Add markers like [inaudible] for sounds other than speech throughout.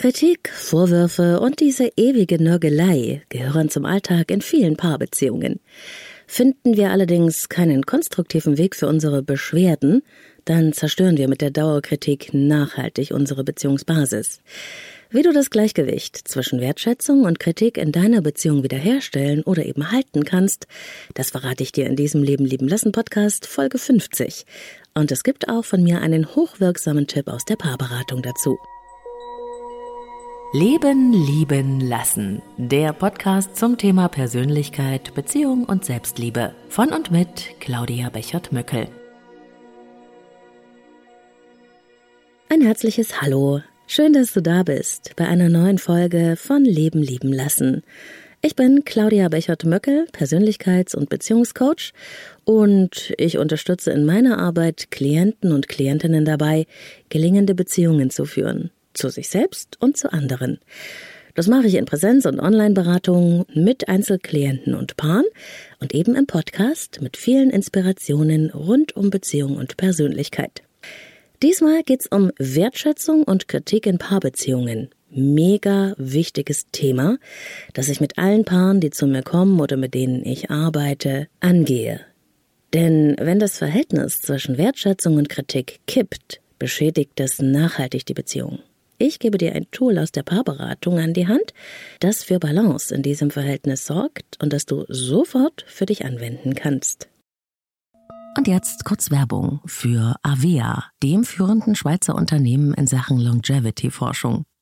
Kritik, Vorwürfe und diese ewige Nörgelei gehören zum Alltag in vielen Paarbeziehungen. Finden wir allerdings keinen konstruktiven Weg für unsere Beschwerden, dann zerstören wir mit der Dauerkritik nachhaltig unsere Beziehungsbasis. Wie du das Gleichgewicht zwischen Wertschätzung und Kritik in deiner Beziehung wiederherstellen oder eben halten kannst, das verrate ich dir in diesem Leben lieben lassen Podcast Folge 50. Und es gibt auch von mir einen hochwirksamen Tipp aus der Paarberatung dazu. Leben, lieben, lassen. Der Podcast zum Thema Persönlichkeit, Beziehung und Selbstliebe. Von und mit Claudia Bechert-Möckel. Ein herzliches Hallo. Schön, dass du da bist bei einer neuen Folge von Leben, lieben, lassen. Ich bin Claudia Bechert-Möckel, Persönlichkeits- und Beziehungscoach und ich unterstütze in meiner Arbeit Klienten und Klientinnen dabei, gelingende Beziehungen zu führen zu sich selbst und zu anderen. Das mache ich in Präsenz- und Online-Beratungen mit Einzelklienten und Paaren und eben im Podcast mit vielen Inspirationen rund um Beziehung und Persönlichkeit. Diesmal geht's um Wertschätzung und Kritik in Paarbeziehungen. Mega wichtiges Thema, das ich mit allen Paaren, die zu mir kommen oder mit denen ich arbeite, angehe. Denn wenn das Verhältnis zwischen Wertschätzung und Kritik kippt, beschädigt es nachhaltig die Beziehung. Ich gebe dir ein Tool aus der Paarberatung an die Hand, das für Balance in diesem Verhältnis sorgt und das du sofort für dich anwenden kannst. Und jetzt kurz Werbung für Avea, dem führenden Schweizer Unternehmen in Sachen Longevity-Forschung.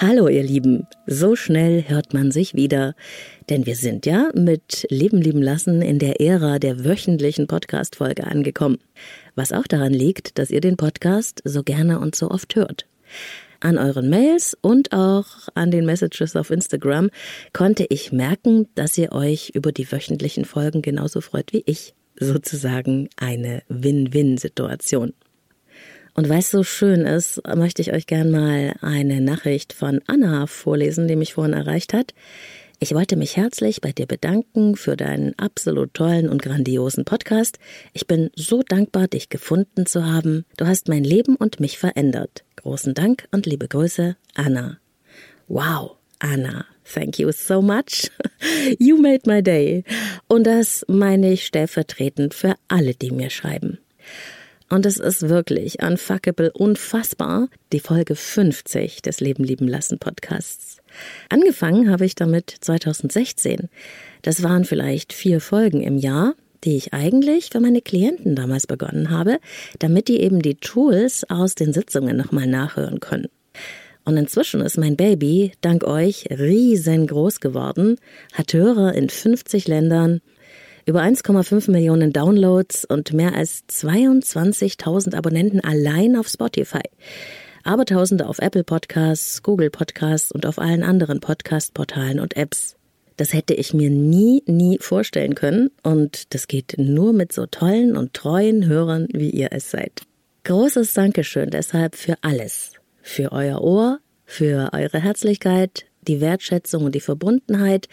Hallo ihr Lieben, so schnell hört man sich wieder, denn wir sind ja mit Leben lieben lassen in der Ära der wöchentlichen Podcast-Folge angekommen, was auch daran liegt, dass ihr den Podcast so gerne und so oft hört. An euren Mails und auch an den Messages auf Instagram konnte ich merken, dass ihr euch über die wöchentlichen Folgen genauso freut wie ich. Sozusagen eine Win-Win-Situation. Und weil es so schön ist, möchte ich euch gern mal eine Nachricht von Anna vorlesen, die mich vorhin erreicht hat. Ich wollte mich herzlich bei dir bedanken für deinen absolut tollen und grandiosen Podcast. Ich bin so dankbar, dich gefunden zu haben. Du hast mein Leben und mich verändert. Großen Dank und liebe Grüße, Anna. Wow, Anna. Thank you so much. [laughs] You made my day. Und das meine ich stellvertretend für alle, die mir schreiben. Und es ist wirklich unfuckable, unfassbar, die Folge 50 des Leben lieben lassen Podcasts. Angefangen habe ich damit 2016. Das waren vielleicht vier Folgen im Jahr, die ich eigentlich für meine Klienten damals begonnen habe, damit die eben die Tools aus den Sitzungen nochmal nachhören können. Und inzwischen ist mein Baby, dank euch, riesengroß geworden, hat Hörer in 50 Ländern über 1,5 Millionen Downloads und mehr als 22.000 Abonnenten allein auf Spotify. Aber Tausende auf Apple Podcasts, Google Podcasts und auf allen anderen Podcast-Portalen und Apps. Das hätte ich mir nie, nie vorstellen können und das geht nur mit so tollen und treuen Hörern, wie ihr es seid. Großes Dankeschön deshalb für alles. Für euer Ohr, für eure Herzlichkeit, die Wertschätzung und die Verbundenheit,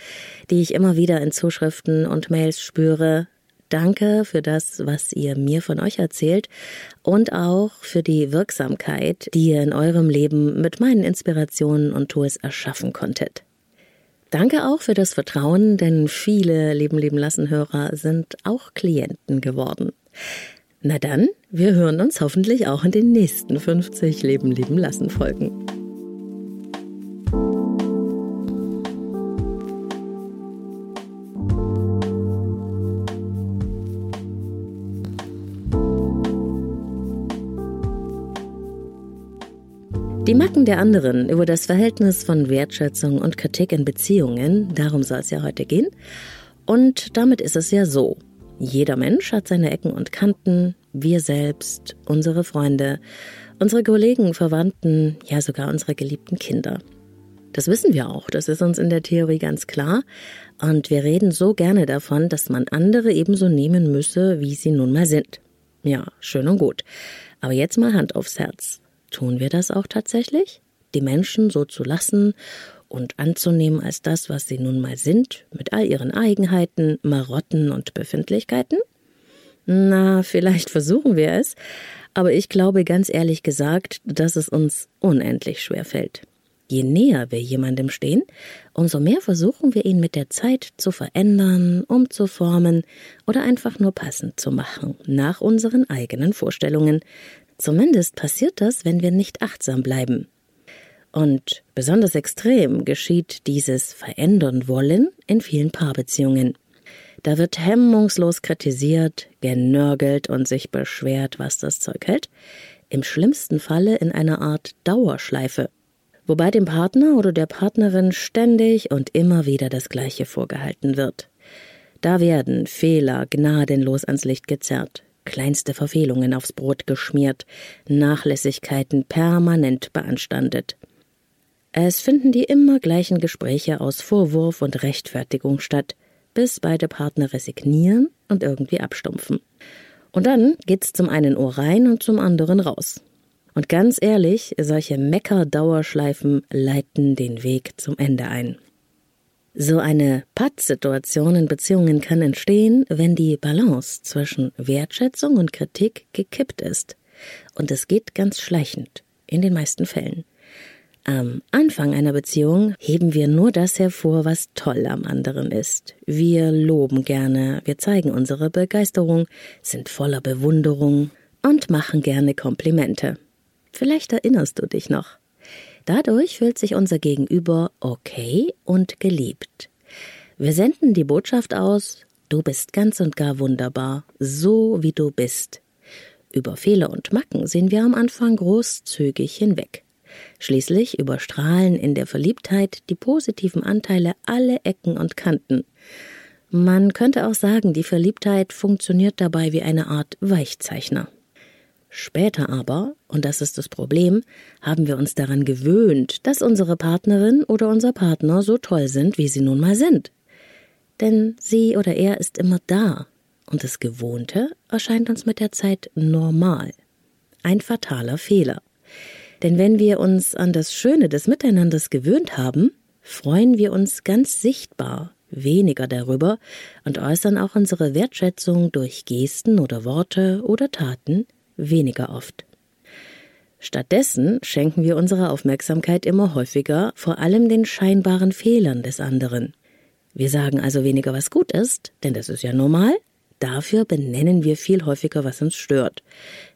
die ich immer wieder in Zuschriften und Mails spüre. Danke für das, was ihr mir von euch erzählt und auch für die Wirksamkeit, die ihr in eurem Leben mit meinen Inspirationen und Tours erschaffen konntet. Danke auch für das Vertrauen, denn viele Leben leben lassen Hörer sind auch Klienten geworden. Na dann, wir hören uns hoffentlich auch in den nächsten 50 Leben leben lassen Folgen. Die Macken der anderen über das Verhältnis von Wertschätzung und Kritik in Beziehungen, darum soll es ja heute gehen. Und damit ist es ja so. Jeder Mensch hat seine Ecken und Kanten, wir selbst, unsere Freunde, unsere Kollegen, Verwandten, ja sogar unsere geliebten Kinder. Das wissen wir auch, das ist uns in der Theorie ganz klar. Und wir reden so gerne davon, dass man andere ebenso nehmen müsse, wie sie nun mal sind. Ja, schön und gut. Aber jetzt mal Hand aufs Herz. Tun wir das auch tatsächlich? Die Menschen so zu lassen und anzunehmen als das, was sie nun mal sind, mit all ihren Eigenheiten, Marotten und Befindlichkeiten? Na, vielleicht versuchen wir es, aber ich glaube ganz ehrlich gesagt, dass es uns unendlich schwer fällt. Je näher wir jemandem stehen, umso mehr versuchen wir ihn mit der Zeit zu verändern, umzuformen oder einfach nur passend zu machen, nach unseren eigenen Vorstellungen, Zumindest passiert das, wenn wir nicht achtsam bleiben. Und besonders extrem geschieht dieses Verändern wollen in vielen Paarbeziehungen. Da wird hemmungslos kritisiert, genörgelt und sich beschwert, was das Zeug hält. Im schlimmsten Falle in einer Art Dauerschleife. Wobei dem Partner oder der Partnerin ständig und immer wieder das Gleiche vorgehalten wird. Da werden Fehler gnadenlos ans Licht gezerrt kleinste Verfehlungen aufs Brot geschmiert, Nachlässigkeiten permanent beanstandet. Es finden die immer gleichen Gespräche aus Vorwurf und Rechtfertigung statt, bis beide Partner resignieren und irgendwie abstumpfen. Und dann geht's zum einen Ohr rein und zum anderen raus. Und ganz ehrlich, solche Mecker-Dauerschleifen leiten den Weg zum Ende ein. So eine Pattsituation in Beziehungen kann entstehen, wenn die Balance zwischen Wertschätzung und Kritik gekippt ist. Und es geht ganz schleichend, in den meisten Fällen. Am Anfang einer Beziehung heben wir nur das hervor, was toll am anderen ist. Wir loben gerne, wir zeigen unsere Begeisterung, sind voller Bewunderung und machen gerne Komplimente. Vielleicht erinnerst du dich noch. Dadurch fühlt sich unser Gegenüber okay und geliebt. Wir senden die Botschaft aus, du bist ganz und gar wunderbar, so wie du bist. Über Fehler und Macken sehen wir am Anfang großzügig hinweg. Schließlich überstrahlen in der Verliebtheit die positiven Anteile alle Ecken und Kanten. Man könnte auch sagen, die Verliebtheit funktioniert dabei wie eine Art Weichzeichner. Später aber, und das ist das Problem, haben wir uns daran gewöhnt, dass unsere Partnerin oder unser Partner so toll sind, wie sie nun mal sind. Denn sie oder er ist immer da, und das Gewohnte erscheint uns mit der Zeit normal. Ein fataler Fehler. Denn wenn wir uns an das Schöne des Miteinanders gewöhnt haben, freuen wir uns ganz sichtbar weniger darüber und äußern auch unsere Wertschätzung durch Gesten oder Worte oder Taten weniger oft. Stattdessen schenken wir unsere Aufmerksamkeit immer häufiger vor allem den scheinbaren Fehlern des anderen. Wir sagen also weniger, was gut ist, denn das ist ja normal. Dafür benennen wir viel häufiger, was uns stört,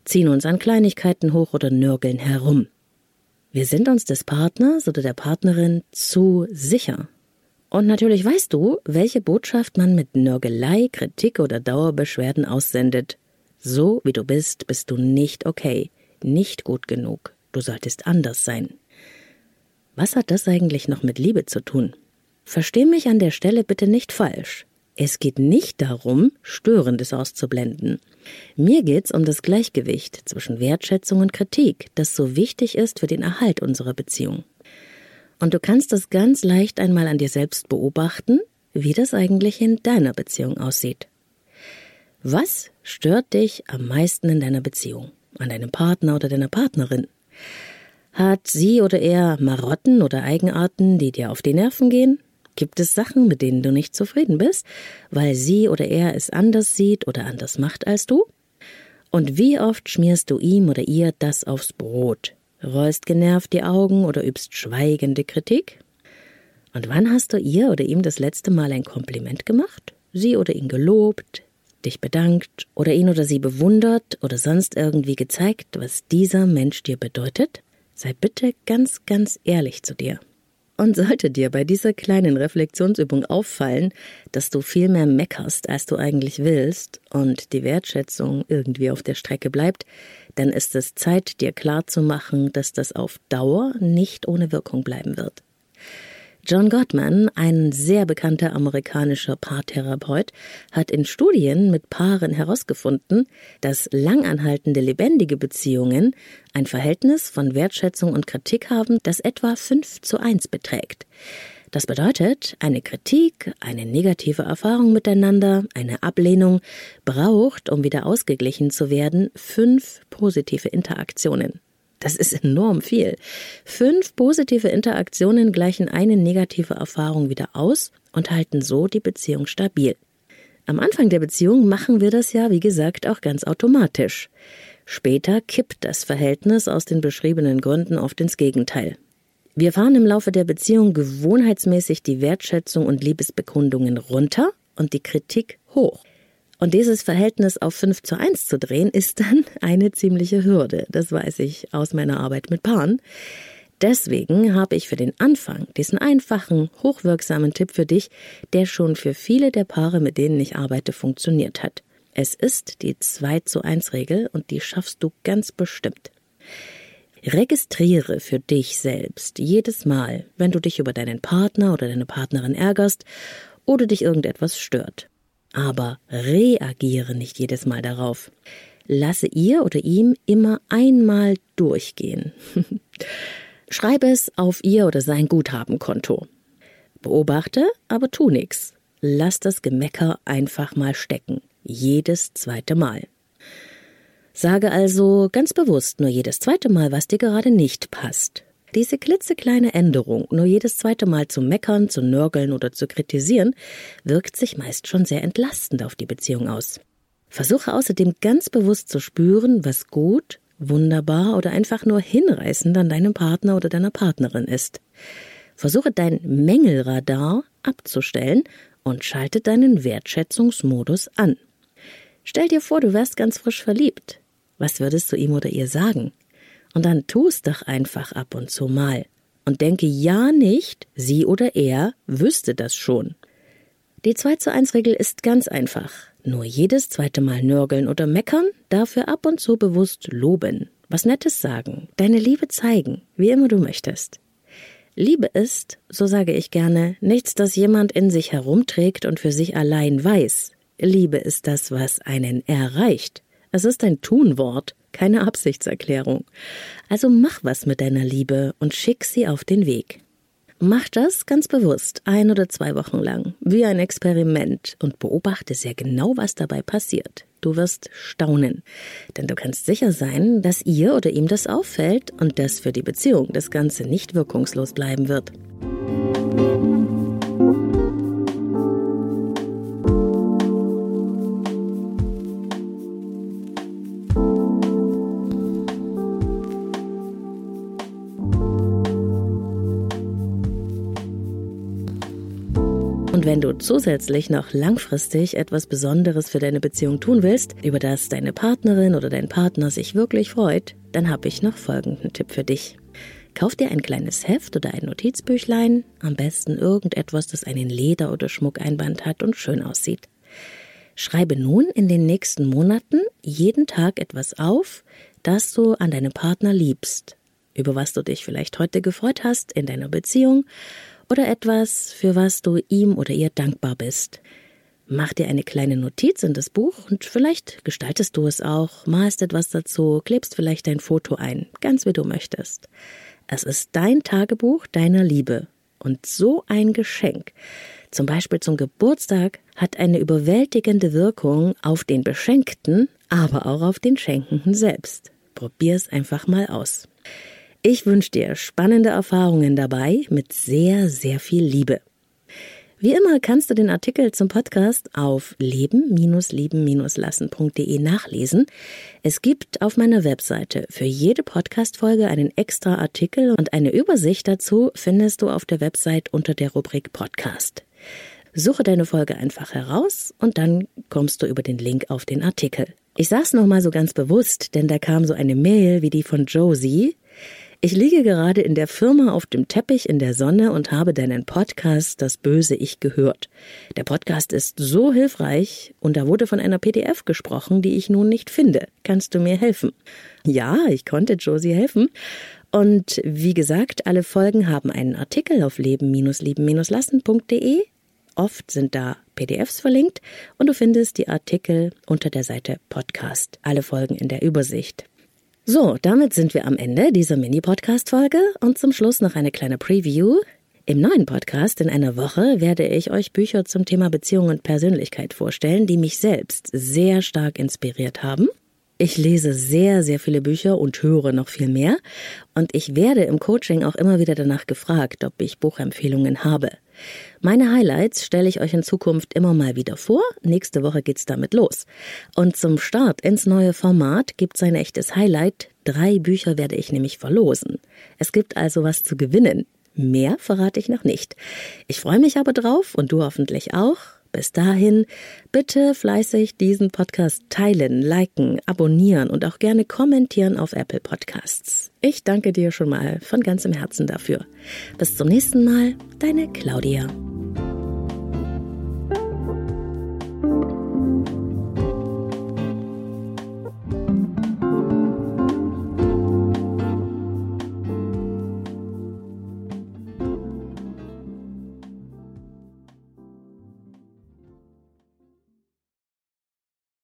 ziehen uns an Kleinigkeiten hoch oder nörgeln herum. Wir sind uns des Partners oder der Partnerin zu sicher. Und natürlich weißt du, welche Botschaft man mit Nörgelei, Kritik oder Dauerbeschwerden aussendet. So wie du bist, bist du nicht okay, nicht gut genug. Du solltest anders sein. Was hat das eigentlich noch mit Liebe zu tun? Versteh mich an der Stelle bitte nicht falsch. Es geht nicht darum, Störendes auszublenden. Mir geht's um das Gleichgewicht zwischen Wertschätzung und Kritik, das so wichtig ist für den Erhalt unserer Beziehung. Und du kannst es ganz leicht einmal an dir selbst beobachten, wie das eigentlich in deiner Beziehung aussieht. Was stört dich am meisten in deiner Beziehung, an deinem Partner oder deiner Partnerin? Hat sie oder er Marotten oder Eigenarten, die dir auf die Nerven gehen? Gibt es Sachen, mit denen du nicht zufrieden bist, weil sie oder er es anders sieht oder anders macht als du? Und wie oft schmierst du ihm oder ihr das aufs Brot? Rollst genervt die Augen oder übst schweigende Kritik? Und wann hast du ihr oder ihm das letzte Mal ein Kompliment gemacht? Sie oder ihn gelobt, dich bedankt oder ihn oder sie bewundert oder sonst irgendwie gezeigt, was dieser Mensch dir bedeutet? Sei bitte ganz, ganz ehrlich zu dir. Und sollte dir bei dieser kleinen Reflexionsübung auffallen, dass du viel mehr meckerst, als du eigentlich willst und die Wertschätzung irgendwie auf der Strecke bleibt, dann ist es Zeit, dir klarzumachen, dass das auf Dauer nicht ohne Wirkung bleiben wird. John Gottman, ein sehr bekannter amerikanischer Paartherapeut, hat in Studien mit Paaren herausgefunden, dass langanhaltende lebendige Beziehungen ein Verhältnis von Wertschätzung und Kritik haben, das etwa 5 zu 1 beträgt. Das bedeutet, eine Kritik, eine negative Erfahrung miteinander, eine Ablehnung braucht, um wieder ausgeglichen zu werden, fünf positive Interaktionen. Das ist enorm viel. Fünf positive Interaktionen gleichen eine negative Erfahrung wieder aus und halten so die Beziehung stabil. Am Anfang der Beziehung machen wir das ja, wie gesagt, auch ganz automatisch. Später kippt das Verhältnis aus den beschriebenen Gründen oft ins Gegenteil. Wir fahren im Laufe der Beziehung gewohnheitsmäßig die Wertschätzung und Liebesbekundungen runter und die Kritik hoch. Und dieses Verhältnis auf 5 zu 1 zu drehen, ist dann [laughs] eine ziemliche Hürde. Das weiß ich aus meiner Arbeit mit Paaren. Deswegen habe ich für den Anfang diesen einfachen, hochwirksamen Tipp für dich, der schon für viele der Paare, mit denen ich arbeite, funktioniert hat. Es ist die 2 zu 1 Regel und die schaffst du ganz bestimmt. Registriere für dich selbst jedes Mal, wenn du dich über deinen Partner oder deine Partnerin ärgerst oder dich irgendetwas stört. Aber reagiere nicht jedes Mal darauf. Lasse ihr oder ihm immer einmal durchgehen. [laughs] Schreibe es auf ihr oder sein Guthabenkonto. Beobachte, aber tu nix. Lass das Gemecker einfach mal stecken. Jedes zweite Mal. Sage also ganz bewusst nur jedes zweite Mal, was dir gerade nicht passt. Diese klitzekleine Änderung, nur jedes zweite Mal zu meckern, zu nörgeln oder zu kritisieren, wirkt sich meist schon sehr entlastend auf die Beziehung aus. Versuche außerdem ganz bewusst zu spüren, was gut, wunderbar oder einfach nur hinreißend an deinem Partner oder deiner Partnerin ist. Versuche dein Mängelradar abzustellen und schalte deinen Wertschätzungsmodus an. Stell dir vor, du wärst ganz frisch verliebt. Was würdest du ihm oder ihr sagen? Und dann tu es doch einfach ab und zu mal. Und denke ja nicht, sie oder er wüsste das schon. Die 2 zu 1 Regel ist ganz einfach. Nur jedes zweite Mal nörgeln oder meckern, dafür ab und zu bewusst loben. Was Nettes sagen, deine Liebe zeigen, wie immer du möchtest. Liebe ist, so sage ich gerne, nichts, das jemand in sich herumträgt und für sich allein weiß. Liebe ist das, was einen erreicht. Es ist ein Tunwort, keine Absichtserklärung. Also mach was mit deiner Liebe und schick sie auf den Weg. Mach das ganz bewusst, ein oder zwei Wochen lang, wie ein Experiment und beobachte sehr genau, was dabei passiert. Du wirst staunen, denn du kannst sicher sein, dass ihr oder ihm das auffällt und dass für die Beziehung das Ganze nicht wirkungslos bleiben wird. Und wenn du zusätzlich noch langfristig etwas Besonderes für deine Beziehung tun willst, über das deine Partnerin oder dein Partner sich wirklich freut, dann habe ich noch folgenden Tipp für dich. Kauf dir ein kleines Heft oder ein Notizbüchlein, am besten irgendetwas, das einen Leder- oder Schmuckeinband hat und schön aussieht. Schreibe nun in den nächsten Monaten jeden Tag etwas auf, das du an deinem Partner liebst, über was du dich vielleicht heute gefreut hast in deiner Beziehung oder etwas, für was du ihm oder ihr dankbar bist. Mach dir eine kleine Notiz in das Buch und vielleicht gestaltest du es auch, malst etwas dazu, klebst vielleicht dein Foto ein, ganz wie du möchtest. Es ist dein Tagebuch deiner Liebe und so ein Geschenk, zum Beispiel zum Geburtstag, hat eine überwältigende Wirkung auf den Beschenkten, aber auch auf den Schenkenden selbst. Probier's einfach mal aus. Ich wünsche dir spannende Erfahrungen dabei mit sehr, sehr viel Liebe. Wie immer kannst du den Artikel zum Podcast auf leben-lieben-lassen.de nachlesen. Es gibt auf meiner Webseite für jede Podcast-Folge einen extra Artikel und eine Übersicht dazu findest du auf der Website unter der Rubrik Podcast. Suche deine Folge einfach heraus und dann kommst du über den Link auf den Artikel. Ich sag's nochmal so ganz bewusst, denn da kam so eine Mail wie die von Josie. Ich liege gerade in der Firma auf dem Teppich in der Sonne und habe deinen Podcast Das böse Ich gehört. Der Podcast ist so hilfreich und da wurde von einer PDF gesprochen, die ich nun nicht finde. Kannst du mir helfen? Ja, ich konnte Josie helfen. Und wie gesagt, alle Folgen haben einen Artikel auf leben-lieben-lassen.de. Oft sind da PDFs verlinkt und du findest die Artikel unter der Seite Podcast. Alle Folgen in der Übersicht. So, damit sind wir am Ende dieser Mini-Podcast-Folge und zum Schluss noch eine kleine Preview. Im neuen Podcast in einer Woche werde ich euch Bücher zum Thema Beziehung und Persönlichkeit vorstellen, die mich selbst sehr stark inspiriert haben. Ich lese sehr, sehr viele Bücher und höre noch viel mehr. Und ich werde im Coaching auch immer wieder danach gefragt, ob ich Buchempfehlungen habe. Meine Highlights stelle ich euch in Zukunft immer mal wieder vor. Nächste Woche geht's damit los. Und zum Start ins neue Format gibt's ein echtes Highlight. Drei Bücher werde ich nämlich verlosen. Es gibt also was zu gewinnen. Mehr verrate ich noch nicht. Ich freue mich aber drauf und du hoffentlich auch. Bis dahin, bitte fleißig diesen Podcast teilen, liken, abonnieren und auch gerne kommentieren auf Apple Podcasts. Ich danke dir schon mal von ganzem Herzen dafür. Bis zum nächsten Mal, deine Claudia.